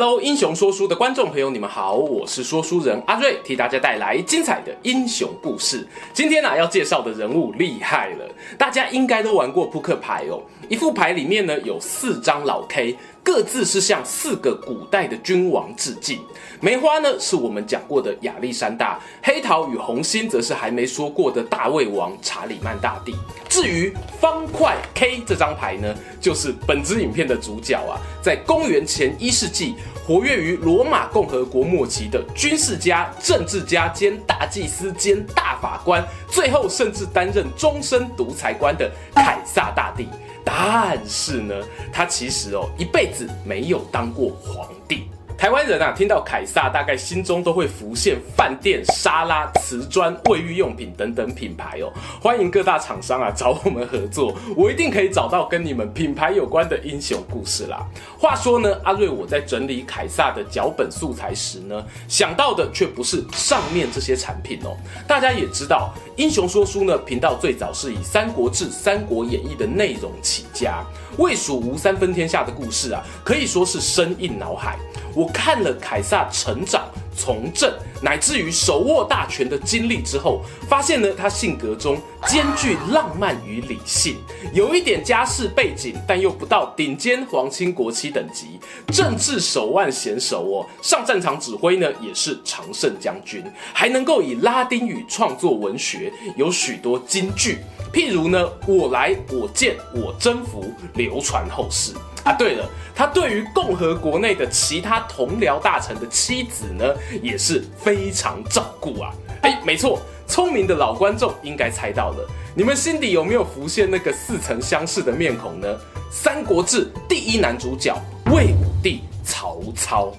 Hello，英雄说书的观众朋友，你们好，我是说书人阿瑞，替大家带来精彩的英雄故事。今天呢、啊，要介绍的人物厉害了，大家应该都玩过扑克牌哦。一副牌里面呢，有四张老 K。各自是向四个古代的君王致敬。梅花呢，是我们讲过的亚历山大；黑桃与红心则是还没说过的大卫王查理曼大帝。至于方块 K 这张牌呢，就是本支影片的主角啊，在公元前一世纪活跃于罗马共和国末期的军事家、政治家兼大祭司兼大法官，最后甚至担任终身独裁官的凯撒大帝。但是呢，他其实哦一辈子没有当过皇帝。台湾人啊，听到凯撒，大概心中都会浮现饭店、沙拉、瓷砖、卫浴用品等等品牌哦。欢迎各大厂商啊找我们合作，我一定可以找到跟你们品牌有关的英雄故事啦。话说呢，阿瑞我在整理凯撒的脚本素材时呢，想到的却不是上面这些产品哦。大家也知道，英雄说书呢频道最早是以《三国志》《三国演义》的内容起家，魏蜀吴三分天下的故事啊，可以说是深印脑海。我看了凯撒成长、从政，乃至于手握大权的经历之后，发现呢，他性格中兼具浪漫与理性，有一点家世背景，但又不到顶尖皇亲国戚等级，政治手腕娴熟哦。上战场指挥呢，也是常胜将军，还能够以拉丁语创作文学，有许多金句，譬如呢，我来，我见，我征服，流传后世。啊，对了，他对于共和国内的其他同僚大臣的妻子呢，也是非常照顾啊。哎，没错，聪明的老观众应该猜到了，你们心底有没有浮现那个似曾相识的面孔呢？《三国志》第一男主角魏武帝曹操。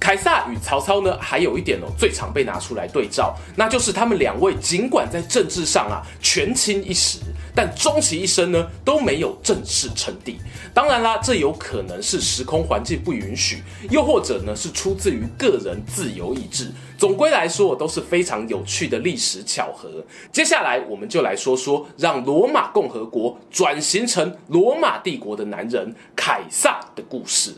凯撒与曹操呢，还有一点哦，最常被拿出来对照，那就是他们两位尽管在政治上啊权倾一时，但终其一生呢都没有正式称帝。当然啦，这有可能是时空环境不允许，又或者呢是出自于个人自由意志。总归来说，都是非常有趣的历史巧合。接下来，我们就来说说让罗马共和国转型成罗马帝国的男人凯撒的故事。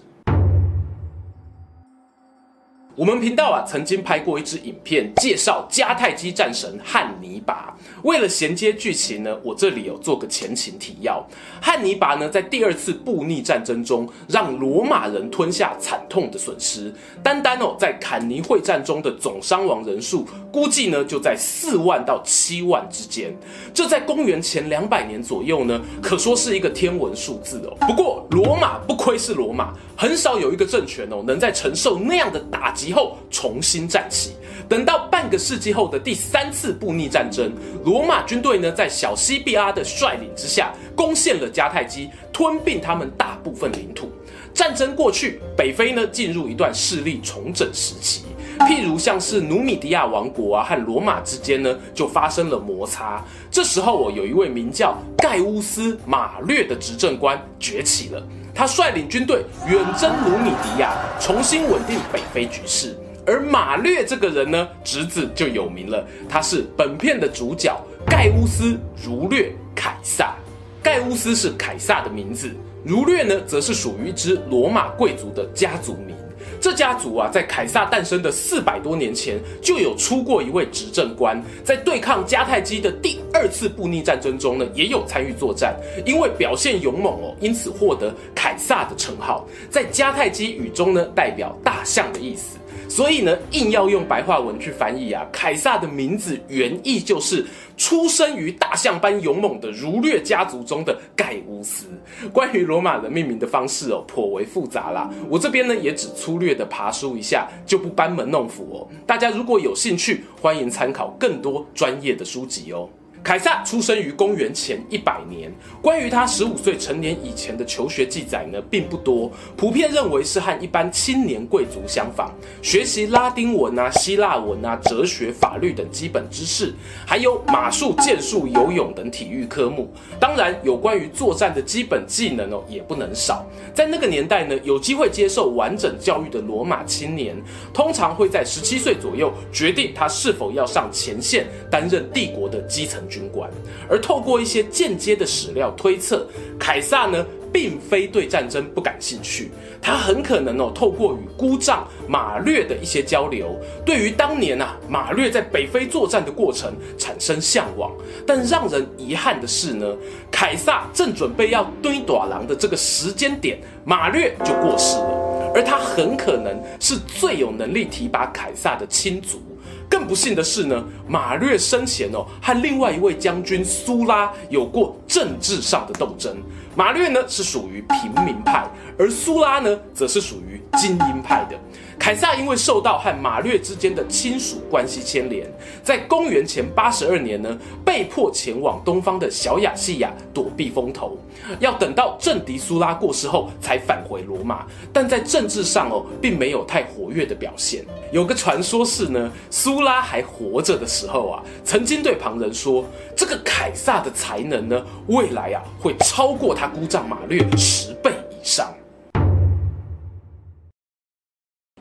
我们频道啊，曾经拍过一支影片，介绍迦太基战神汉尼拔。为了衔接剧情呢，我这里有做个前情提要。汉尼拔呢，在第二次布匿战争中，让罗马人吞下惨痛的损失。单单哦，在坎尼会战中的总伤亡人数，估计呢就在四万到七万之间。这在公元前两百年左右呢，可说是一个天文数字哦。不过，罗马不亏是罗马，很少有一个政权哦，能在承受那样的打击。以后重新站起。等到半个世纪后的第三次布匿战争，罗马军队呢在小西庇阿的率领之下，攻陷了迦太基，吞并他们大部分领土。战争过去，北非呢进入一段势力重整时期。譬如像是努米底亚王国啊和罗马之间呢就发生了摩擦。这时候我有一位名叫盖乌斯马略的执政官崛起了。他率领军队远征努米迪亚，重新稳定北非局势。而马略这个人呢，侄子就有名了，他是本片的主角盖乌斯·儒略·凯撒。盖乌斯是凯撒的名字，儒略呢，则是属于一支罗马贵族的家族名。这家族啊，在凯撒诞生的四百多年前，就有出过一位执政官，在对抗迦太基的第二次布匿战争中呢，也有参与作战，因为表现勇猛哦，因此获得凯撒的称号，在迦太基语中呢，代表大象的意思。所以呢，硬要用白话文去翻译啊，凯撒的名字原意就是出生于大象般勇猛的儒略家族中的盖乌斯。关于罗马人命名的方式哦，颇为复杂啦。我这边呢也只粗略的爬梳一下，就不班门弄斧哦。大家如果有兴趣，欢迎参考更多专业的书籍哦。凯撒出生于公元前一百年，关于他十五岁成年以前的求学记载呢，并不多。普遍认为是和一般青年贵族相仿，学习拉丁文啊、希腊文啊、哲学、法律等基本知识，还有马术、剑术、游泳等体育科目。当然，有关于作战的基本技能哦，也不能少。在那个年代呢，有机会接受完整教育的罗马青年，通常会在十七岁左右决定他是否要上前线，担任帝国的基层军官。而透过一些间接的史料推测，凯撒呢，并非对战争不感兴趣，他很可能哦，透过与姑丈马略的一些交流，对于当年啊马略在北非作战的过程产生向往。但让人遗憾的是呢，凯撒正准备要堆短廊的这个时间点，马略就过世了，而他很可能是最有能力提拔凯撒的亲族。更不幸的是呢，马略生前哦和另外一位将军苏拉有过政治上的斗争。马略呢是属于平民派，而苏拉呢则是属于精英派的。凯撒因为受到和马略之间的亲属关系牵连，在公元前八十二年呢，被迫前往东方的小亚细亚躲避风头，要等到政敌苏拉过世后才返回罗马。但在政治上哦，并没有太活跃的表现。有个传说是呢，苏拉还活着的时候啊，曾经对旁人说，这个凯撒的才能呢，未来啊会超过他姑丈马略十倍以上。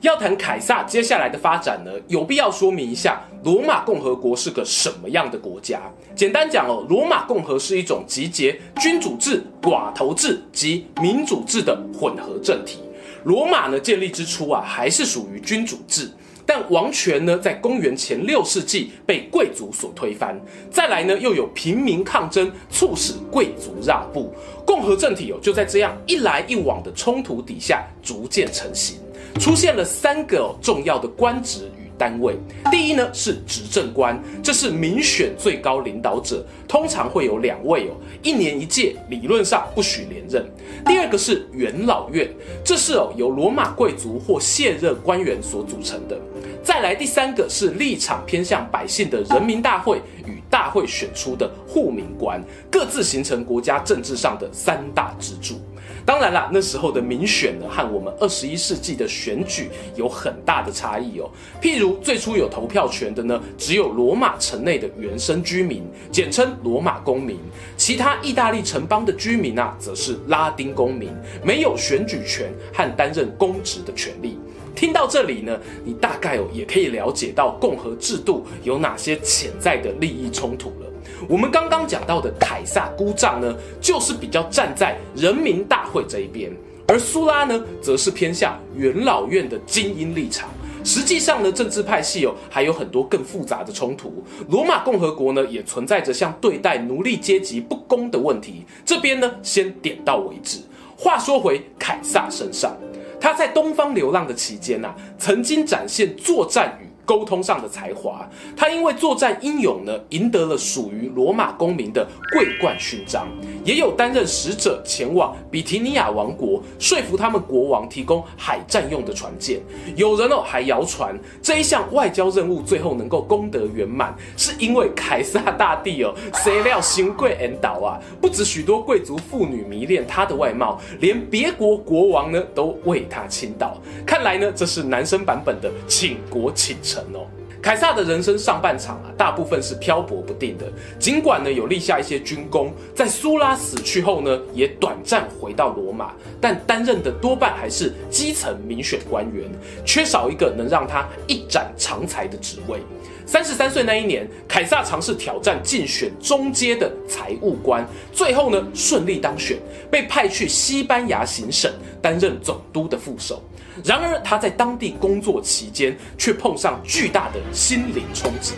要谈凯撒接下来的发展呢，有必要说明一下罗马共和国是个什么样的国家。简单讲哦，罗马共和是一种集结君主制、寡头制及民主制的混合政体。罗马呢建立之初啊，还是属于君主制，但王权呢在公元前六世纪被贵族所推翻。再来呢，又有平民抗争，促使贵族让步，共和政体哦就在这样一来一往的冲突底下逐渐成型。出现了三个重要的官职与单位。第一呢是执政官，这是民选最高领导者，通常会有两位哦，一年一届，理论上不许连任。第二个是元老院，这是哦由罗马贵族或现任官员所组成的。再来第三个是立场偏向百姓的人民大会与大会选出的护民官，各自形成国家政治上的三大支柱。当然啦，那时候的民选呢，和我们二十一世纪的选举有很大的差异哦。譬如最初有投票权的呢，只有罗马城内的原生居民，简称罗马公民；其他意大利城邦的居民啊，则是拉丁公民，没有选举权和担任公职的权利。听到这里呢，你大概哦也可以了解到共和制度有哪些潜在的利益冲突了。我们刚刚讲到的凯撒姑丈呢，就是比较站在人民大会这一边，而苏拉呢，则是偏向元老院的精英立场。实际上呢，政治派系哦还有很多更复杂的冲突。罗马共和国呢，也存在着像对待奴隶阶级不公的问题。这边呢，先点到为止。话说回凯撒身上，他在东方流浪的期间呐、啊，曾经展现作战与沟通上的才华，他因为作战英勇呢，赢得了属于罗马公民的桂冠勋章，也有担任使者前往比提尼亚王国，说服他们国王提供海战用的船舰。有人哦还谣传这一项外交任务最后能够功德圆满，是因为凯撒大帝哦，谁料行贵恩岛啊，不止许多贵族妇女迷恋他的外貌，连别国国王呢都为他倾倒。看来呢，这是男生版本的倾国倾城。哦，凯撒的人生上半场啊，大部分是漂泊不定的。尽管呢有立下一些军功，在苏拉死去后呢，也短暂回到罗马，但担任的多半还是基层民选官员，缺少一个能让他一展长才的职位。三十三岁那一年，凯撒尝试挑战竞选中阶的财务官，最后呢顺利当选，被派去西班牙行省担任总督的副手。然而他在当地工作期间，却碰上巨大的心灵冲击。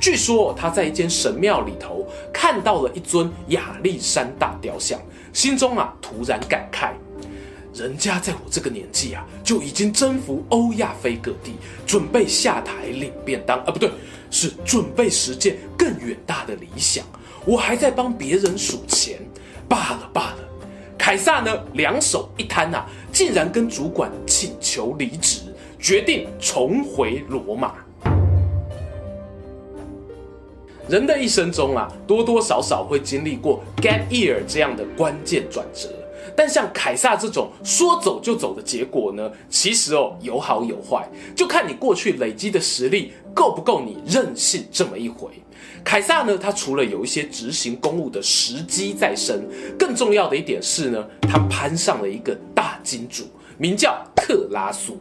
据说他在一间神庙里头看到了一尊亚历山大雕像，心中啊突然感慨。人家在我这个年纪啊，就已经征服欧亚非各地，准备下台领便当啊，不对，是准备实践更远大的理想。我还在帮别人数钱，罢了罢了。凯撒呢，两手一摊啊，竟然跟主管请求离职，决定重回罗马。人的一生中啊，多多少少会经历过 gap year 这样的关键转折。但像凯撒这种说走就走的结果呢，其实哦有好有坏，就看你过去累积的实力够不够你任性这么一回。凯撒呢，他除了有一些执行公务的时机在身，更重要的一点是呢，他攀上了一个大金主，名叫克拉苏。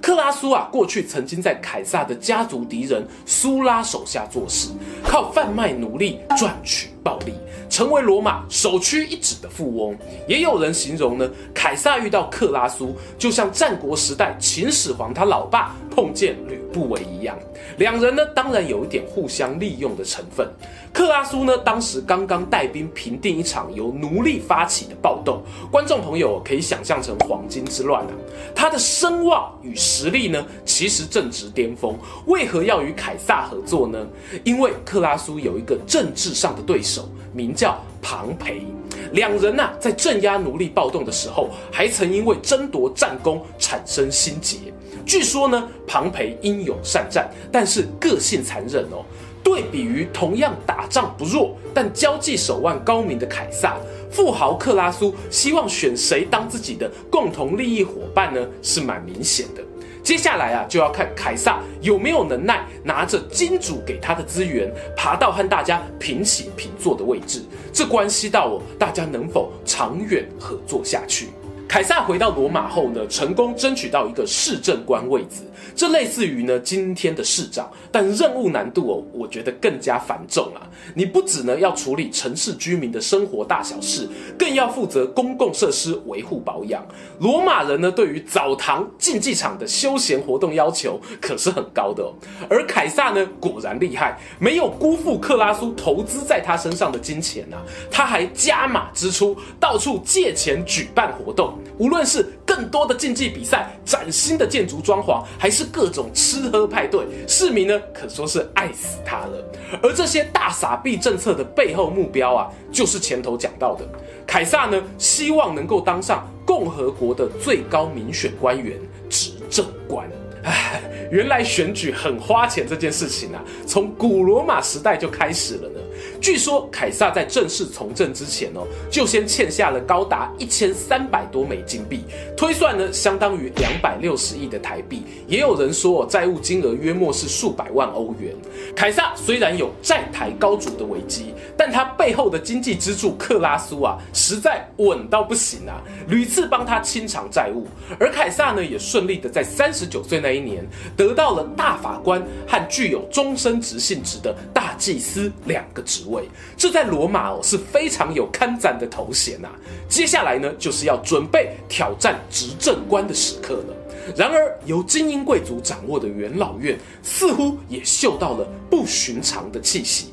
克拉苏啊，过去曾经在凯撒的家族敌人苏拉手下做事，靠贩卖奴隶赚取暴利，成为罗马首屈一指的富翁。也有人形容呢，凯撒遇到克拉苏，就像战国时代秦始皇他老爸碰见吕不为一样。两人呢，当然有一点互相利用的成分。克拉苏呢，当时刚刚带兵平定一场由奴隶发起的暴动，观众朋友可以想象成黄金之乱啊。他的声望与实力呢，其实正值巅峰。为何要与凯撒合作呢？因为克拉苏有一个政治上的对手，名叫庞培。两人呐、在镇压奴隶暴动的时候，还曾因为争夺战功产生心结。据说呢，庞培英勇善战，但是个性残忍哦。对比于同样打仗不弱，但交际手腕高明的凯撒，富豪克拉苏希望选谁当自己的共同利益伙伴呢？是蛮明显的。接下来啊，就要看凯撒有没有能耐拿着金主给他的资源，爬到和大家平起平坐的位置。这关系到哦，大家能否长远合作下去。凯撒回到罗马后呢，成功争取到一个市政官位子。这类似于呢今天的市长，但任务难度哦，我觉得更加繁重啊！你不只呢要处理城市居民的生活大小事，更要负责公共设施维护保养。罗马人呢对于澡堂、竞技场的休闲活动要求可是很高的哦。而凯撒呢果然厉害，没有辜负克拉苏投资在他身上的金钱啊，他还加码支出，到处借钱举办活动，无论是更多的竞技比赛、崭新的建筑装潢，还是各种吃喝派对，市民呢可说是爱死他了。而这些大傻逼政策的背后目标啊，就是前头讲到的，凯撒呢希望能够当上共和国的最高民选官员——执政官。唉，原来选举很花钱这件事情啊，从古罗马时代就开始了呢。据说凯撒在正式从政之前哦，就先欠下了高达一千三百多枚金币，推算呢相当于两百六十亿的台币。也有人说债务金额约莫是数百万欧元。凯撒虽然有债台高筑的危机，但他背后的经济支柱克拉苏啊，实在稳到不行啊，屡次帮他清偿债务。而凯撒呢，也顺利的在三十九岁那一年得到了大法官和具有终身执行职的大祭司两个职位。这在罗马哦是非常有看涨的头衔呐、啊。接下来呢，就是要准备挑战执政官的时刻了。然而，由精英贵族掌握的元老院似乎也嗅到了不寻常的气息。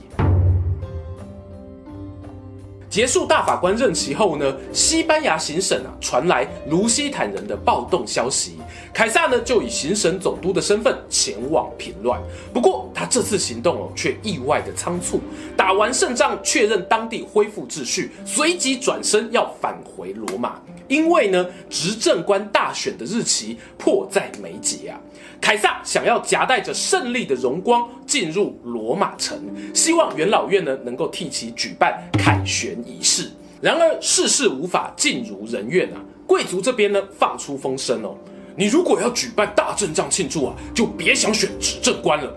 结束大法官任期后呢，西班牙行省啊传来卢西坦人的暴动消息，凯撒呢就以行省总督的身份前往平乱。不过他这次行动哦却意外的仓促，打完胜仗确认当地恢复秩序，随即转身要返回罗马。因为呢，执政官大选的日期迫在眉睫啊！凯撒想要夹带着胜利的荣光进入罗马城，希望元老院呢能够替其举办凯旋仪式。然而事事无法尽如人愿啊！贵族这边呢放出风声哦，你如果要举办大阵仗庆祝啊，就别想选执政官了。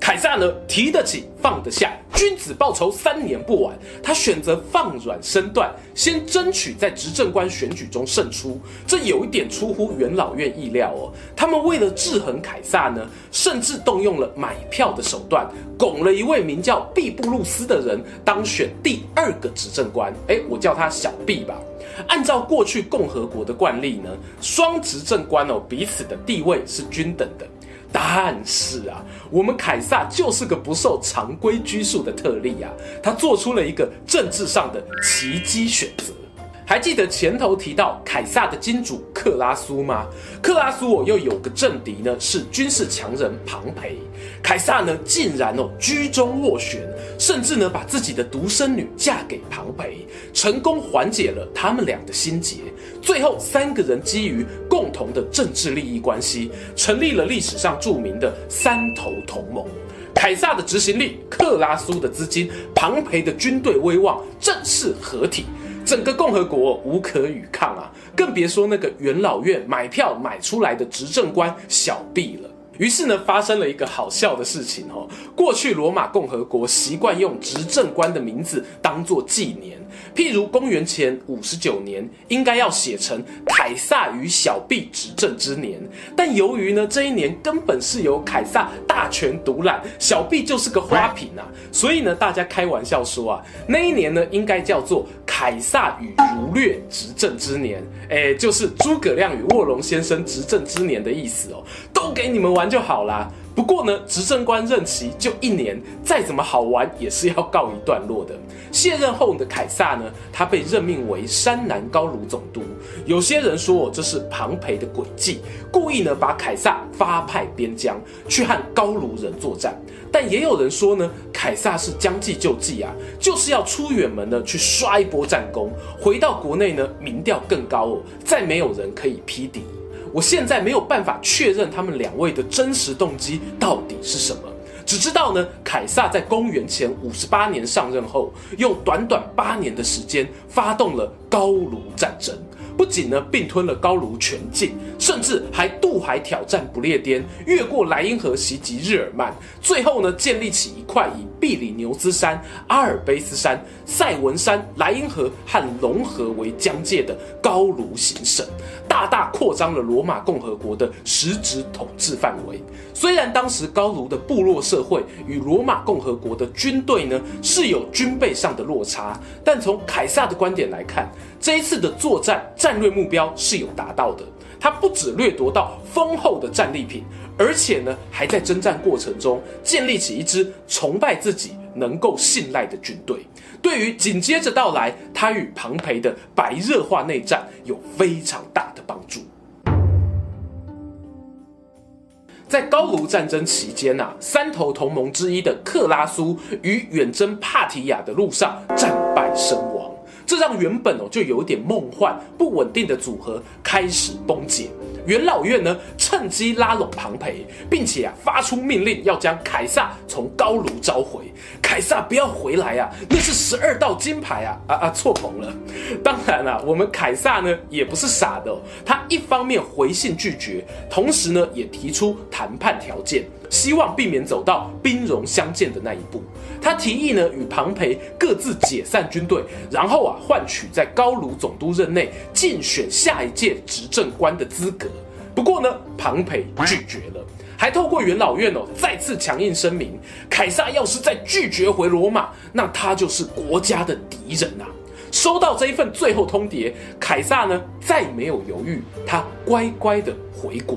凯撒呢，提得起放得下，君子报仇三年不晚。他选择放软身段，先争取在执政官选举中胜出。这有一点出乎元老院意料哦。他们为了制衡凯撒呢，甚至动用了买票的手段，拱了一位名叫毕布鲁斯的人当选第二个执政官。诶，我叫他小毕吧。按照过去共和国的惯例呢，双执政官哦，彼此的地位是均等的。但是啊，我们凯撒就是个不受常规拘束的特例啊，他做出了一个政治上的奇迹选择。还记得前头提到凯撒的金主克拉苏吗？克拉苏我又有个政敌呢，是军事强人庞培。凯撒呢，竟然哦居中斡旋，甚至呢把自己的独生女嫁给庞培，成功缓解了他们俩的心结。最后三个人基于共同的政治利益关系，成立了历史上著名的三头同盟。凯撒的执行力、克拉苏的资金、庞培的军队威望正式合体，整个共和国无可与抗啊！更别说那个元老院买票买出来的执政官小毕了。于是呢，发生了一个好笑的事情哦。过去罗马共和国习惯用执政官的名字当做纪年，譬如公元前五十九年，应该要写成凯撒与小毕执政之年。但由于呢，这一年根本是由凯撒大权独揽，小毕就是个花瓶啊，所以呢，大家开玩笑说啊，那一年呢，应该叫做凯撒与儒略执政之年，诶，就是诸葛亮与卧龙先生执政之年的意思哦。都给你们玩就好啦。不过呢，执政官任期就一年，再怎么好玩也是要告一段落的。卸任后的凯撒呢，他被任命为山南高卢总督。有些人说这是庞培的诡计，故意呢把凯撒发派边疆去和高卢人作战。但也有人说呢，凯撒是将计就计啊，就是要出远门呢去刷一波战功，回到国内呢民调更高哦，再没有人可以匹敌。我现在没有办法确认他们两位的真实动机到底是什么，只知道呢，凯撒在公元前五十八年上任后，用短短八年的时间发动了高卢战争，不仅呢并吞了高卢全境，甚至还渡海挑战不列颠，越过莱茵河袭击日耳曼，最后呢建立起一块以比里牛斯山、阿尔卑斯山、塞文山、莱茵河和隆河为疆界的高卢行省。大大扩张了罗马共和国的实质统治范围。虽然当时高卢的部落社会与罗马共和国的军队呢是有军备上的落差，但从凯撒的观点来看，这一次的作战战战略目标是有达到的。他不只掠夺到丰厚的战利品，而且呢还在征战过程中建立起一支崇拜自己、能够信赖的军队。对于紧接着到来他与庞培的白热化内战有非常大的帮助。在高卢战争期间啊，三头同盟之一的克拉苏于远征帕提亚的路上战败身亡，这让原本哦就有点梦幻不稳定的组合开始崩解。元老院呢，趁机拉拢庞培，并且啊发出命令，要将凯撒从高卢召回。凯撒不要回来啊，那是十二道金牌啊啊啊！错捧了。当然了、我们凯撒呢也不是傻的、他一方面回信拒绝，同时呢也提出谈判条件，希望避免走到兵戎相见的那一步。他提议呢与庞培各自解散军队，然后啊换取在高卢总督任内竞选下一届执政官的资格。不过呢，庞培拒绝了，还透过元老院哦，再次强硬声明：凯撒要是再拒绝回罗马，那他就是国家的敌人呐、啊。收到这一份最后通牒，凯撒呢再没有犹豫，他乖乖的回国。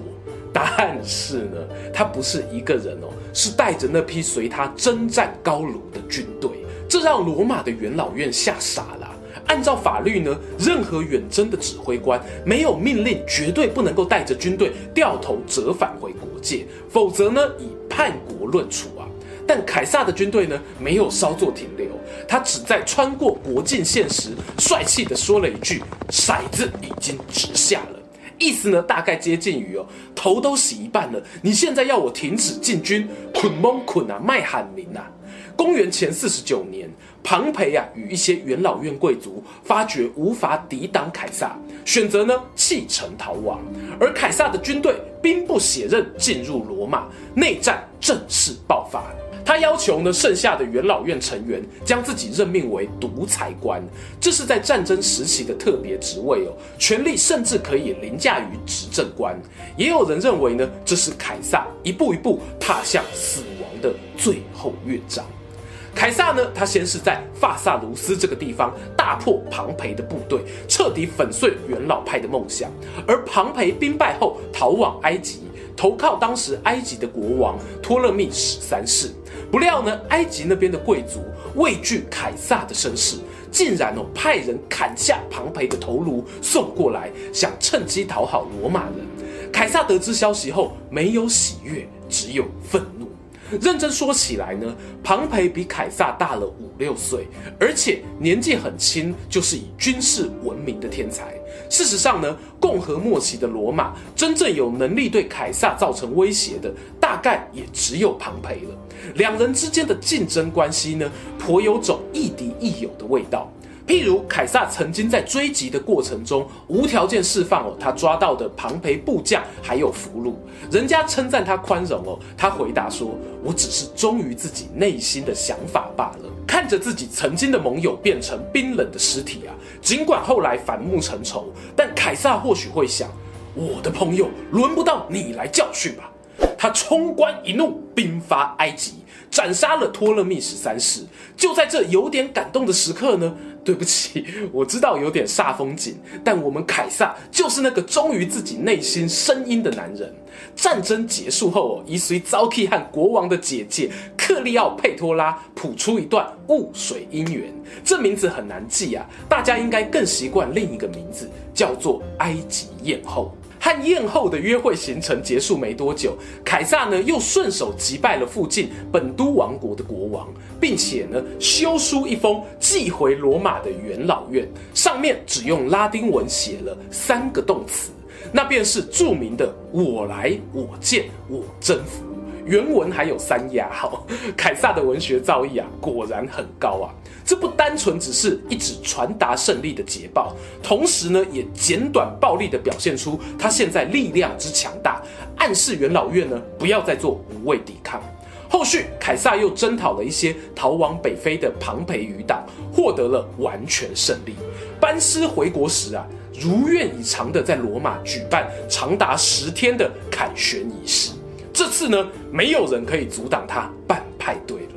但是呢，他不是一个人哦，是带着那批随他征战高卢的军队，这让罗马的元老院吓傻了。按照法律呢，任何远征的指挥官没有命令，绝对不能够带着军队掉头折返回国界，否则呢，以叛国论处啊。但凯撒的军队呢，没有稍作停留，他只在穿过国境线时，帅气地说了一句：“骰子已经掷下了。”意思呢，大概接近于哦，头都洗一半了，你现在要我停止进军，捆蒙捆啊，卖喊名啊。公元前四十九年，庞培啊与一些元老院贵族发觉无法抵挡凯撒，选择呢弃城逃亡。而凯撒的军队兵不血刃进入罗马，内战正式爆发。他要求呢剩下的元老院成员将自己任命为独裁官，这是在战争时期的特别职位哦，权力甚至可以凌驾于执政官。也有人认为呢，这是凯撒一步一步踏向死亡的最后乐章。凯撒呢，他先是在法萨卢斯这个地方大破庞培的部队，彻底粉碎元老派的梦想。而庞培兵败后逃往埃及，投靠当时埃及的国王托勒密十三世。不料呢，埃及那边的贵族畏惧凯撒的身世，竟然哦派人砍下庞培的头颅送过来，想趁机讨好罗马人。凯撒得知消息后，没有喜悦，只有愤怒。认真说起来呢，庞培比凯撒大了五六岁，而且年纪很轻，就是以军事闻名的天才。事实上呢，共和末期的罗马真正有能力对凯撒造成威胁的，大概也只有庞培了。两人之间的竞争关系呢，颇有种亦敌亦友的味道。譬如凯撒曾经在追击的过程中无条件释放哦，他抓到的庞培部将还有俘虏，人家称赞他宽容哦，他回答说：“我只是忠于自己内心的想法罢了。”看着自己曾经的盟友变成冰冷的尸体啊，尽管后来反目成仇，但凯撒或许会想：我的朋友轮不到你来教训吧。他冲冠一怒，兵发埃及，斩杀了托勒密十三世。就在这有点感动的时刻呢。对不起，我知道有点煞风景，但我们凯撒就是那个忠于自己内心声音的男人。战争结束后哦，以随遭替和国王的姐姐克利奥佩托拉谱出一段雾水姻缘。这名字很难记啊，大家应该更习惯另一个名字，叫做埃及艳后。和宴后的约会行程结束没多久，凯撒呢又顺手击败了附近本都王国的国王，并且呢修书一封寄回罗马的元老院，上面只用拉丁文写了三个动词，那便是著名的“我来、我见、我征服”。原文还有三押号，凯撒的文学造诣啊，果然很高啊！这不单纯只是一纸传达胜利的捷报，同时呢，也简短暴力地表现出他现在力量之强大，暗示元老院呢不要再做无谓抵抗。后续，凯撒又征讨了一些逃往北非的庞培余党，获得了完全胜利。班师回国时啊，如愿以偿地在罗马举办长达十天的凯旋仪式。这次呢，没有人可以阻挡他办派对了。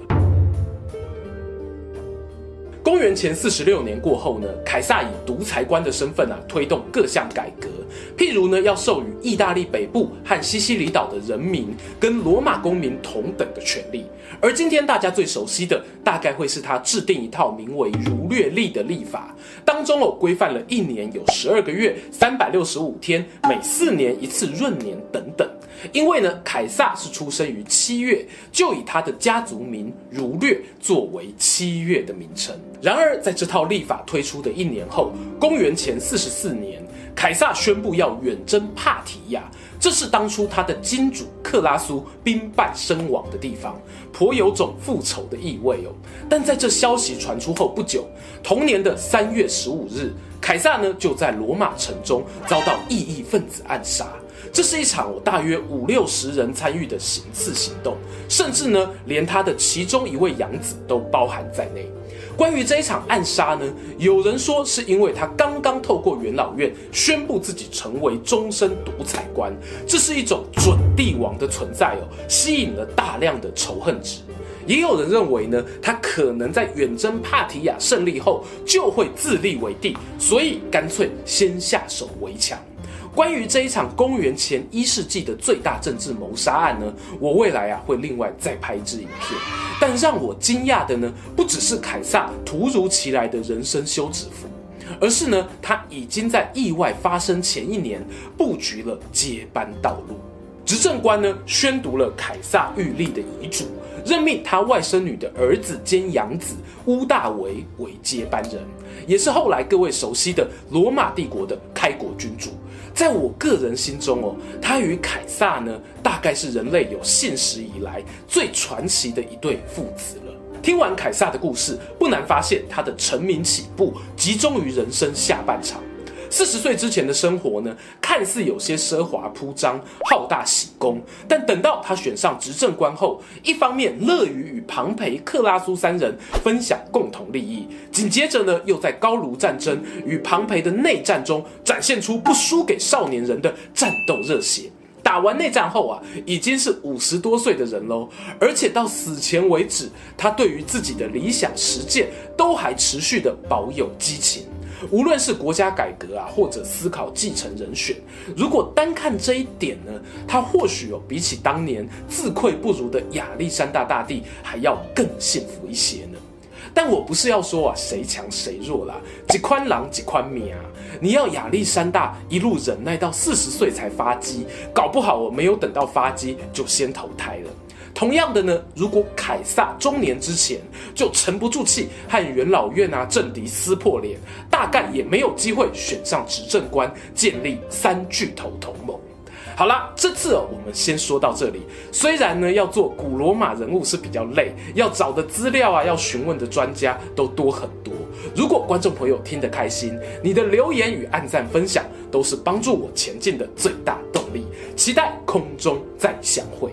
公元前四十六年过后呢，凯撒以独裁官的身份啊，推动各项改革，譬如呢，要授予意大利北部和西西里岛的人民跟罗马公民同等的权利。而今天大家最熟悉的，大概会是他制定一套名为《儒略历》的历法，当中哦，规范了一年有十二个月，三百六十五天，每四年一次闰年等等。因为呢，凯撒是出生于七月，就以他的家族名儒略作为七月的名称。然而，在这套历法推出的一年后，公元前四十四年，凯撒宣布要远征帕提亚，这是当初他的金主克拉苏兵败身亡的地方，颇有种复仇的意味哦。但在这消息传出后不久，同年的三月十五日，凯撒呢就在罗马城中遭到异议分子暗杀。这是一场我大约五六十人参与的行刺行动，甚至呢，连他的其中一位养子都包含在内。关于这一场暗杀呢，有人说是因为他刚刚透过元老院宣布自己成为终身独裁官，这是一种准帝王的存在哦，吸引了大量的仇恨值。也有人认为呢，他可能在远征帕提亚胜利后就会自立为帝，所以干脆先下手为强。关于这一场公元前一世纪的最大政治谋杀案呢，我未来啊会另外再拍一支影片。但让我惊讶的呢，不只是凯撒突如其来的人生休止符，而是呢他已经在意外发生前一年布局了接班道路。执政官呢宣读了凯撒预立的遗嘱，任命他外甥女的儿子兼养子屋大维为接班人，也是后来各位熟悉的罗马帝国的开国君主。在我个人心中哦，他与凯撒呢，大概是人类有现史以来最传奇的一对父子了。听完凯撒的故事，不难发现他的成名起步集中于人生下半场。四十岁之前的生活呢，看似有些奢华铺张、好大喜功，但等到他选上执政官后，一方面乐于与庞培、克拉苏三人分享共同利益，紧接着呢，又在高卢战争与庞培的内战中展现出不输给少年人的战斗热血。打完内战后啊，已经是五十多岁的人喽，而且到死前为止，他对于自己的理想实践都还持续的保有激情。无论是国家改革啊，或者思考继承人选，如果单看这一点呢，他或许有比起当年自愧不如的亚历山大大帝还要更幸福一些呢。但我不是要说啊谁强谁弱啦，几宽狼几宽米啊！你要亚历山大一路忍耐到四十岁才发迹，搞不好我没有等到发迹就先投胎了。同样的呢，如果凯撒中年之前就沉不住气和元老院啊政敌撕破脸，大概也没有机会选上执政官，建立三巨头同盟。好啦，这次，我们先说到这里。虽然呢，要做古罗马人物是比较累，要找的资料啊，要询问的专家都多很多。如果观众朋友听得开心，你的留言与按赞分享都是帮助我前进的最大动力。期待空中再相会。